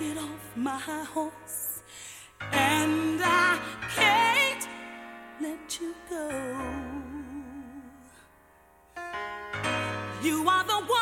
get off my horse, and I can't let you go. You are the one.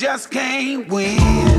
Trying, you keep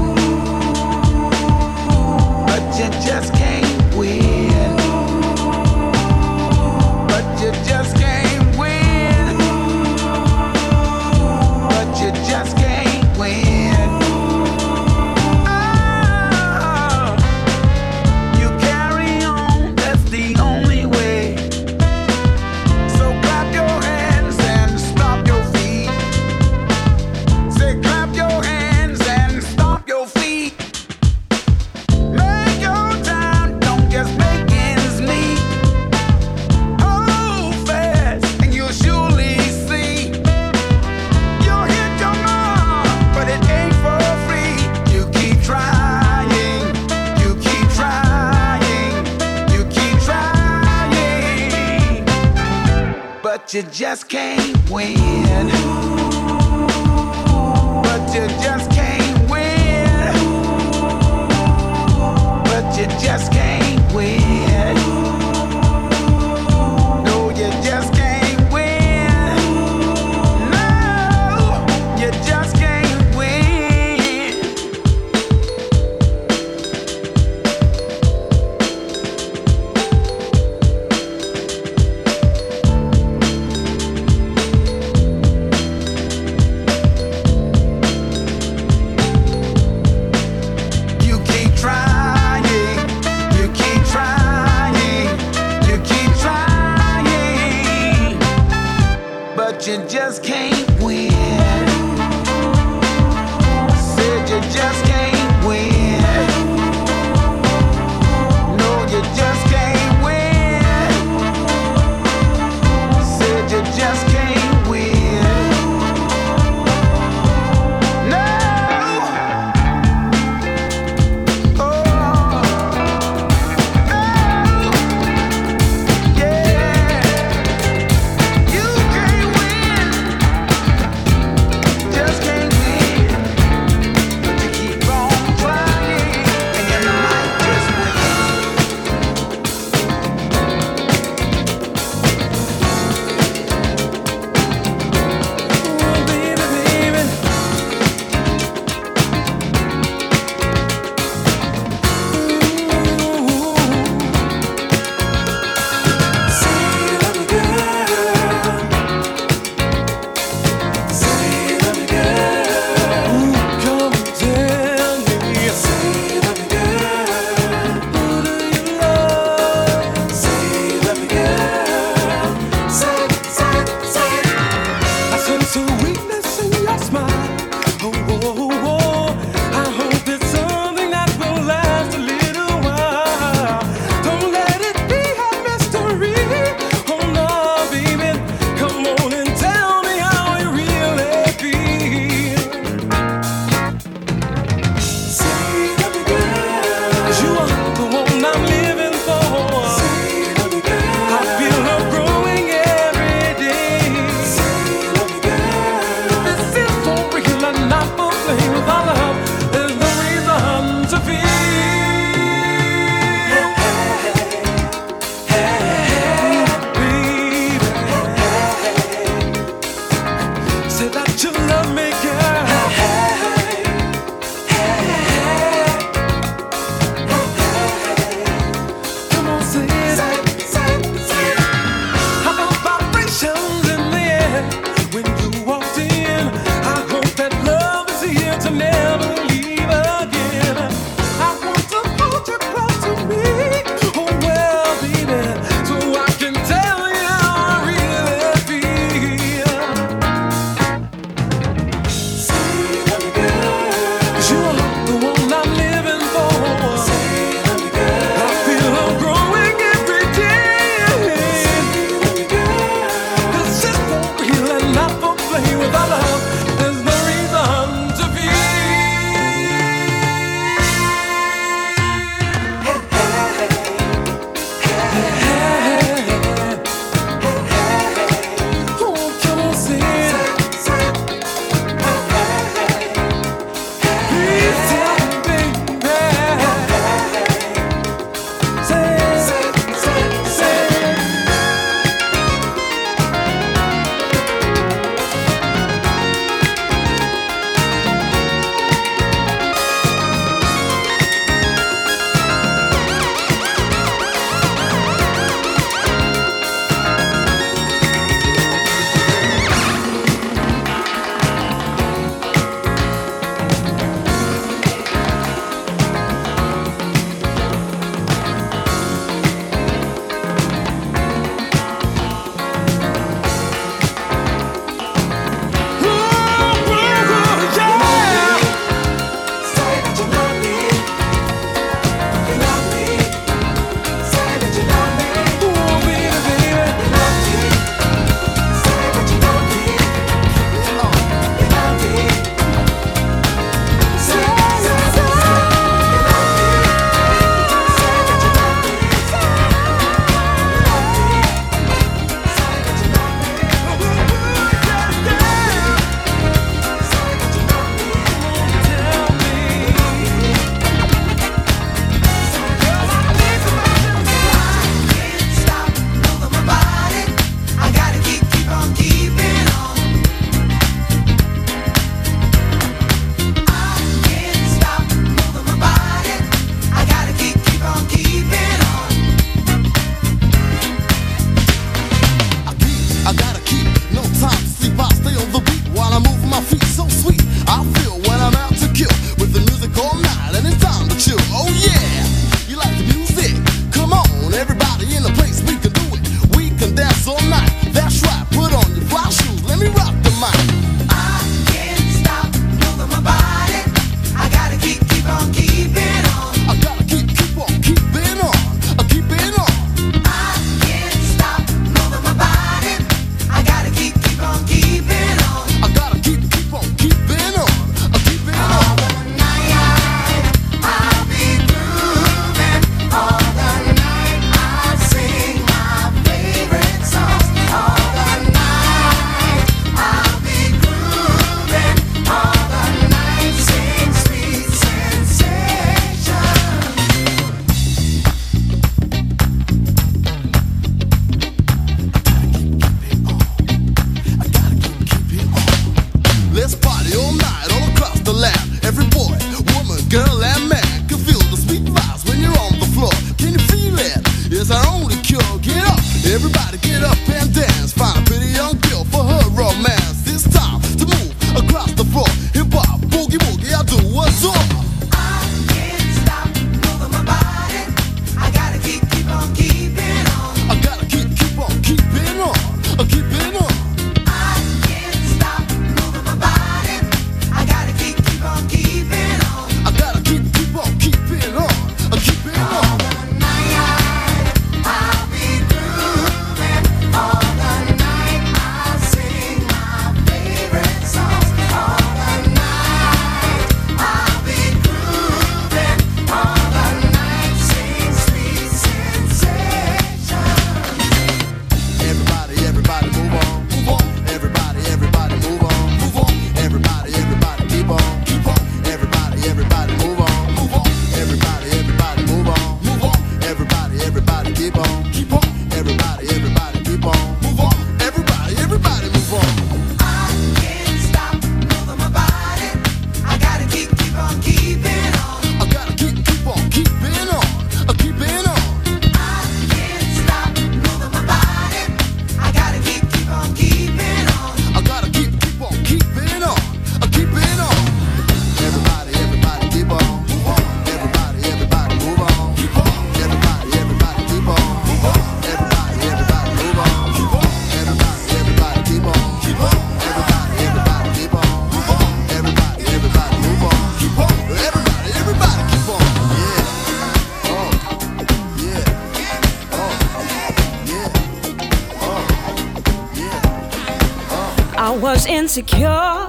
insecure.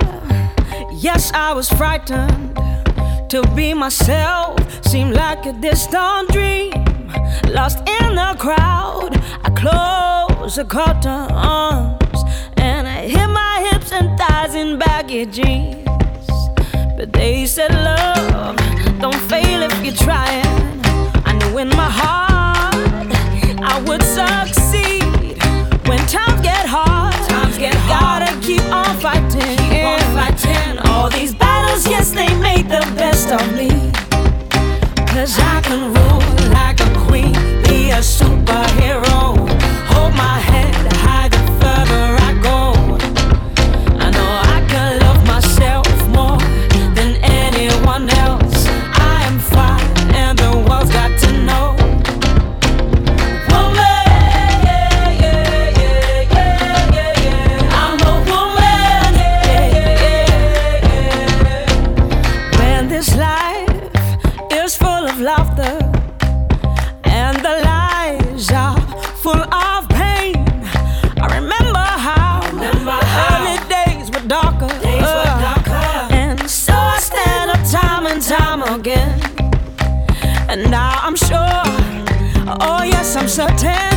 Yes, I was frightened to be myself. Seemed like a distant dream, lost in the crowd. I closed the curtain arms and I hit my hips and thighs in baggy jeans. But they said, Love, don't fail if you're trying. I knew in my heart I would succeed. fighting. Keep on fighting. All these battles, yes, they made the best of me. Cause I can rule like a queen, be a superhero. Hold my head high the further I go. I know I can. I'm so tense.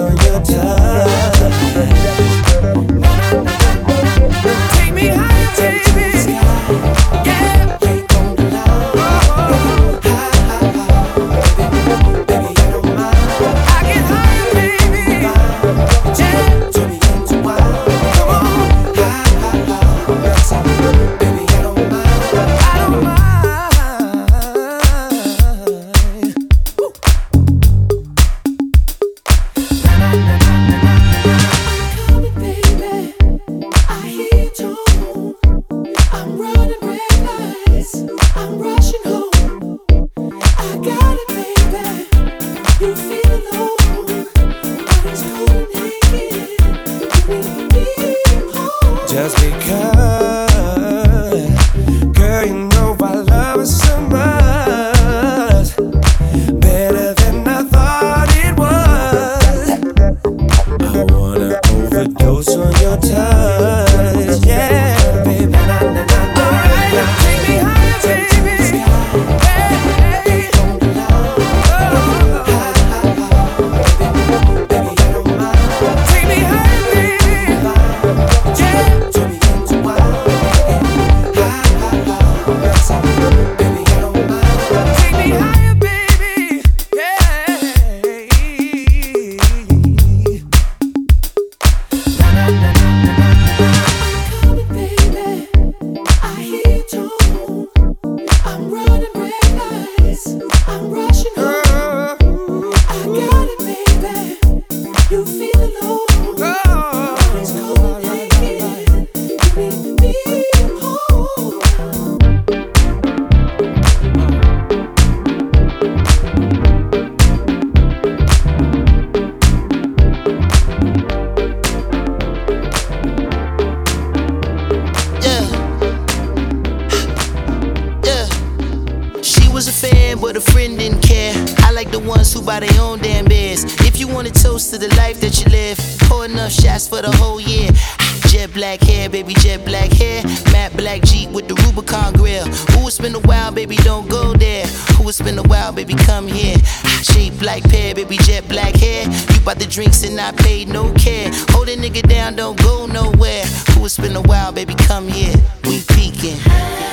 on your tongue. Buy their own damn beers. If you want to toast to the life that you live, pour enough shots for the whole year. Jet black hair, baby, jet black hair. Matte black Jeep with the Rubicon grill. Who it's been a while, baby, don't go there. Who it's been a while, baby, come here. Shape like pear, baby, jet black hair. You bought the drinks and I paid no care. Hold a nigga down, don't go nowhere. Who it's been a while, baby, come here. We peeking.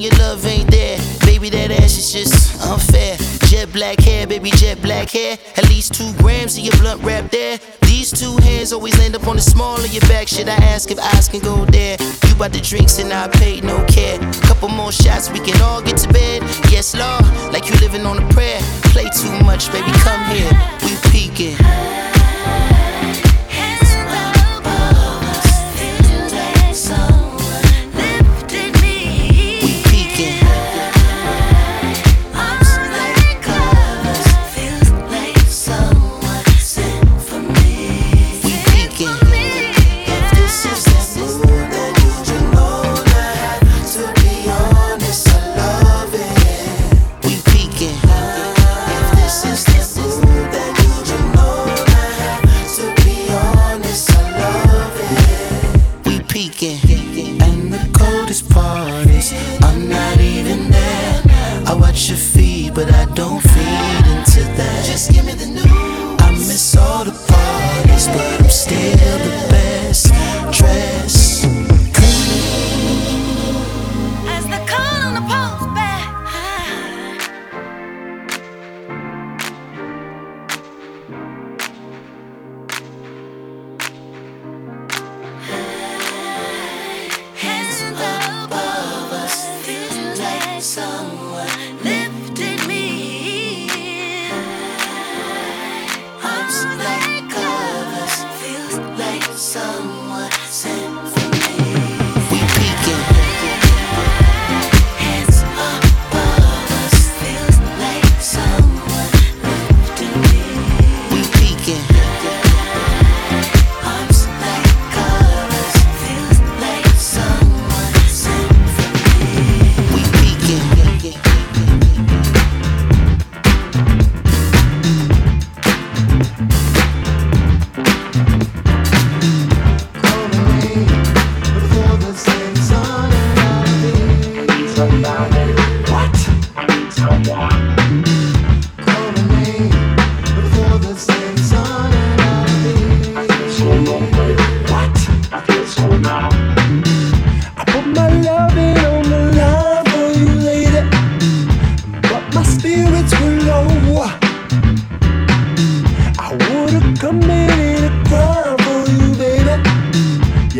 Your love ain't there? Baby, that ass is just unfair. Jet black hair, baby, jet black hair. At least two grams of your blunt wrap there. These two hands always land up on the small of your back. Should I ask if eyes can go there? You bought the drinks and I paid no care. Couple more shots, we can all get to bed. Yes, Lord, like you living on a prayer. Play too much, baby, come here. We peeking.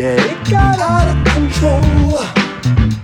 Yeah, it got out of control.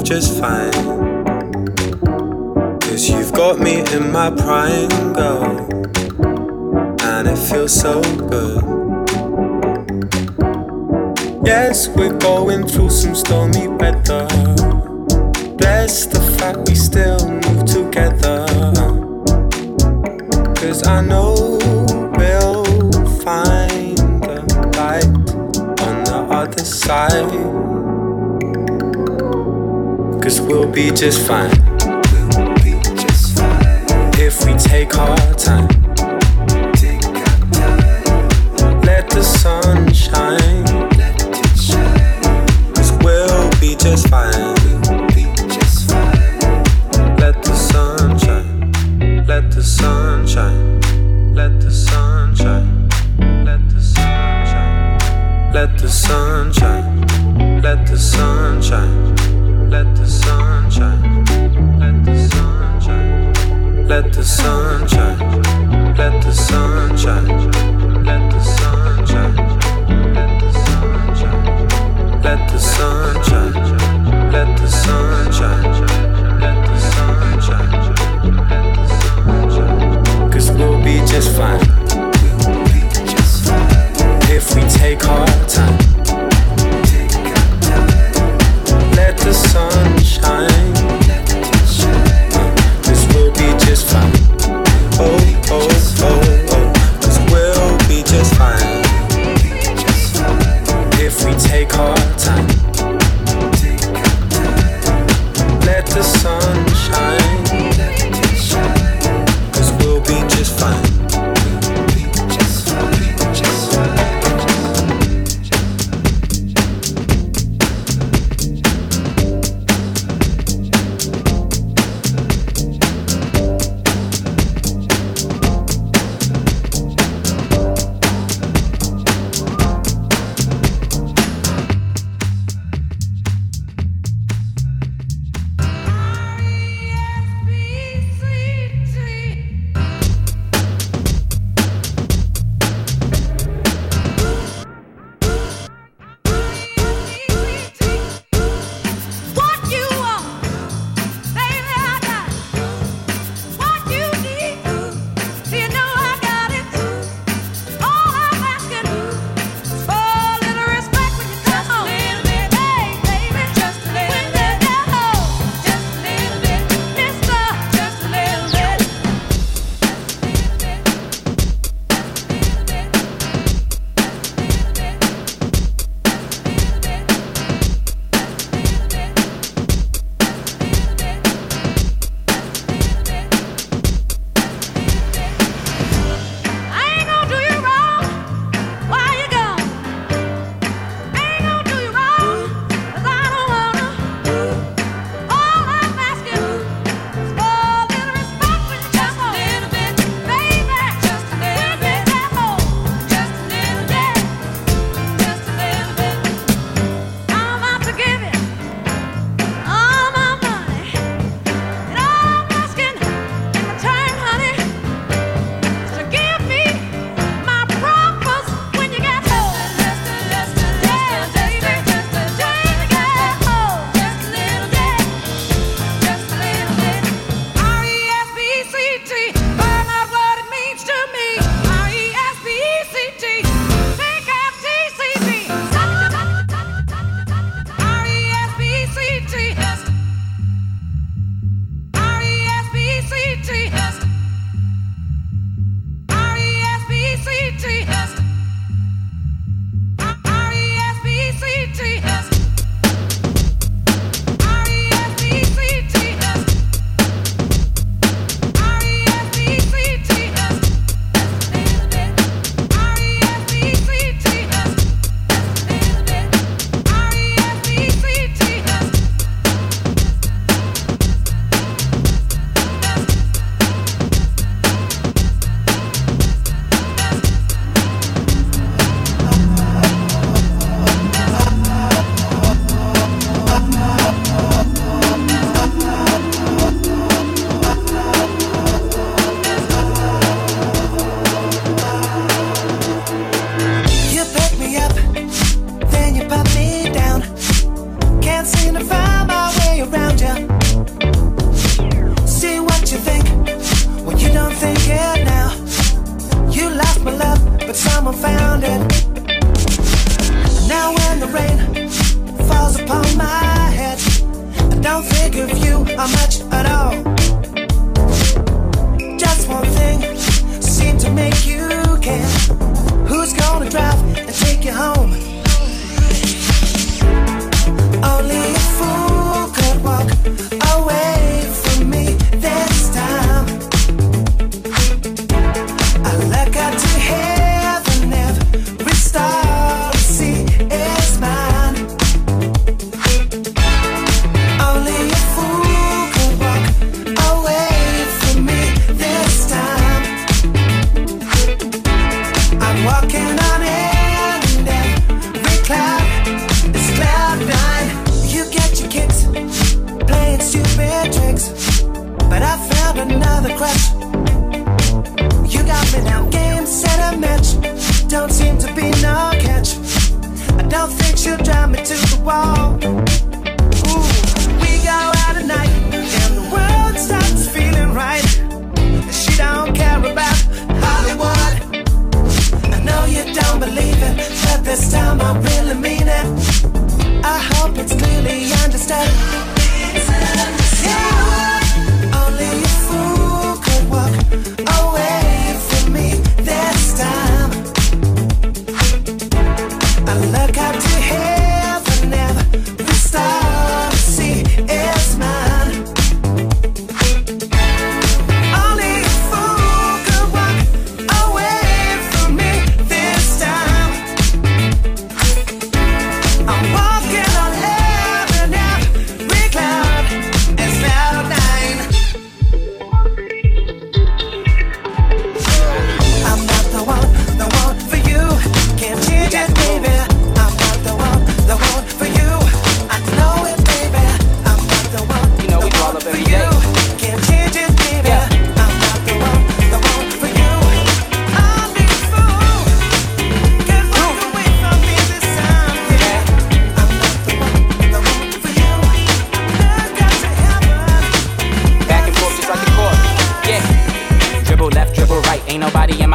life just fine. Cause you've got me in my prime, girl. And it feels so good. Yes, we're going through some stormy weather. Bless the fact we still move together. Cause I know we'll find the light on the other side. Cause we'll be just fine. If we take our time.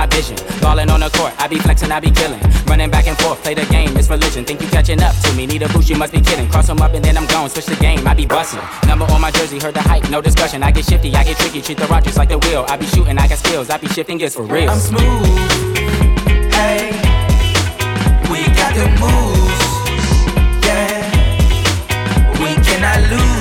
my vision. Ballin' on the court, I be flexing, I be killing, Running back and forth, play the game, it's religion. Think you catching up to me, need a boost, you must be kiddin'. Cross them up and then I'm gone, switch the game, I be bustin'. Number on my jersey, heard the hype, no discussion. I get shifty, I get tricky, treat the Rodgers like the wheel. I be shootin', I got skills, I be shifting it's for real. I'm smooth, hey, we got the moves, yeah, we cannot lose.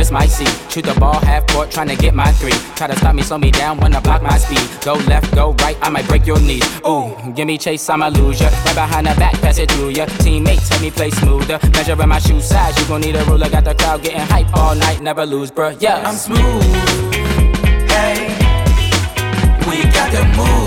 just might see. Shoot the ball half court, trying to get my three. Try to stop me, slow me down, wanna block my speed. Go left, go right, I might break your knees. Ooh, give me chase, I'ma lose ya. Right behind the back, pass it through ya. Teammate, tell me play smoother. Measuring my shoe size, you gon' need a ruler. Got the crowd getting hype all night, never lose, bruh. Yeah, I'm smooth. Hey, we got the move.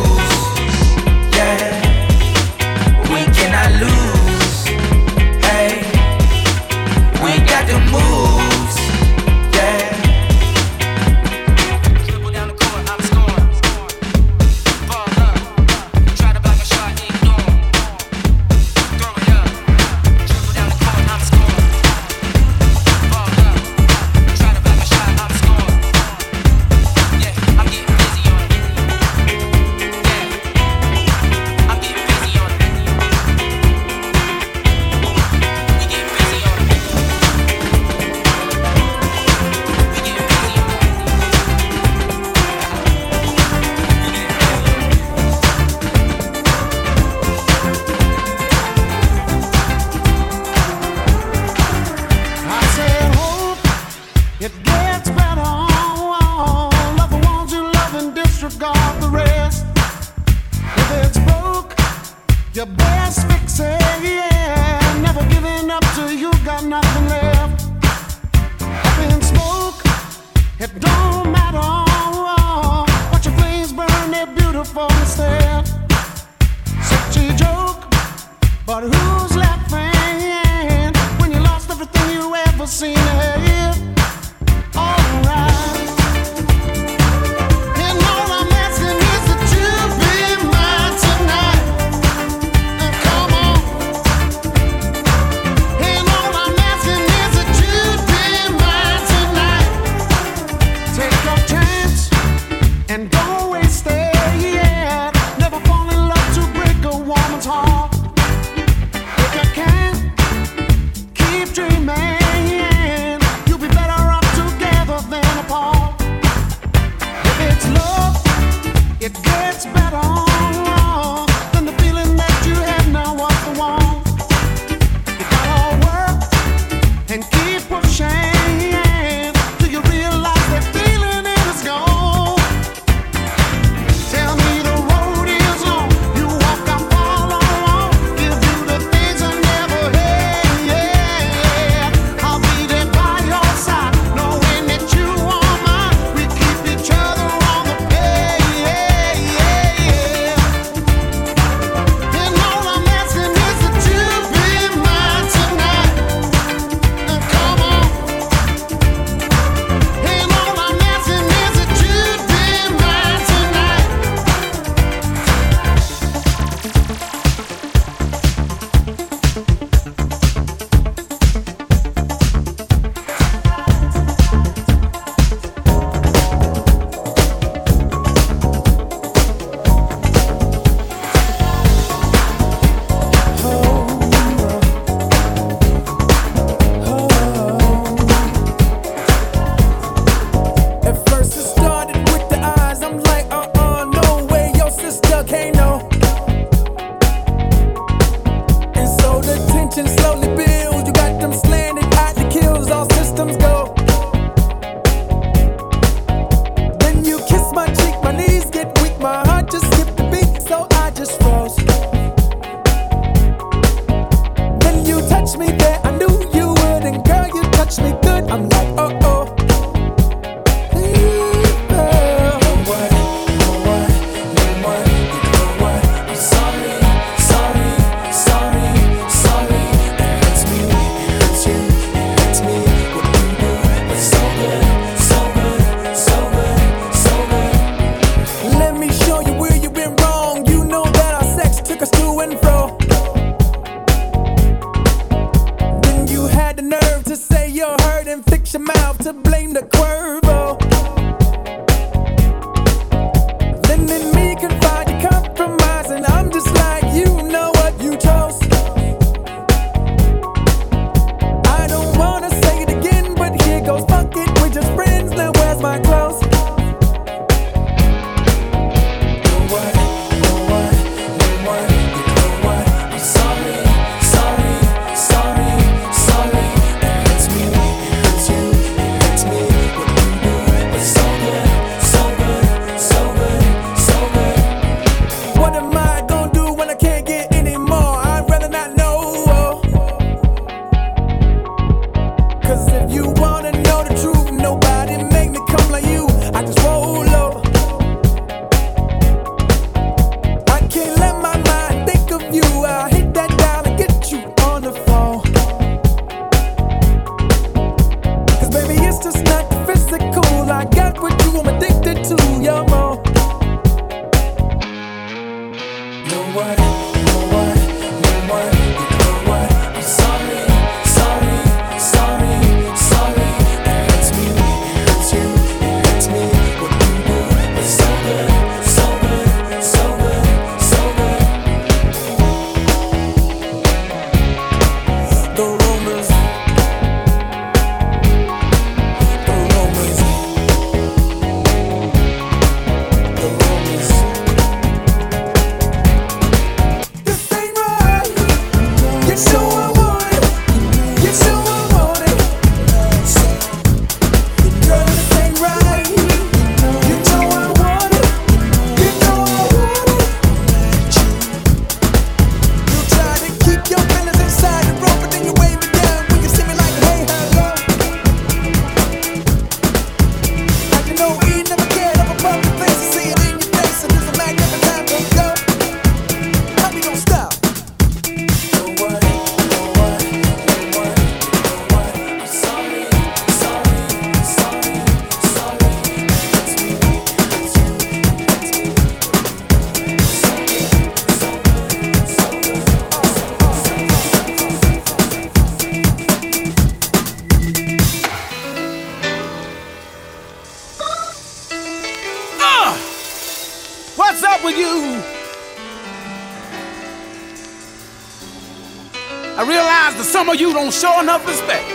some of you don't show enough respect.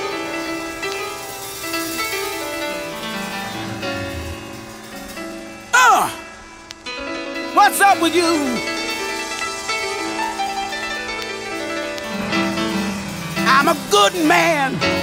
Uh, what's up with you? I'm a good man.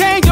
change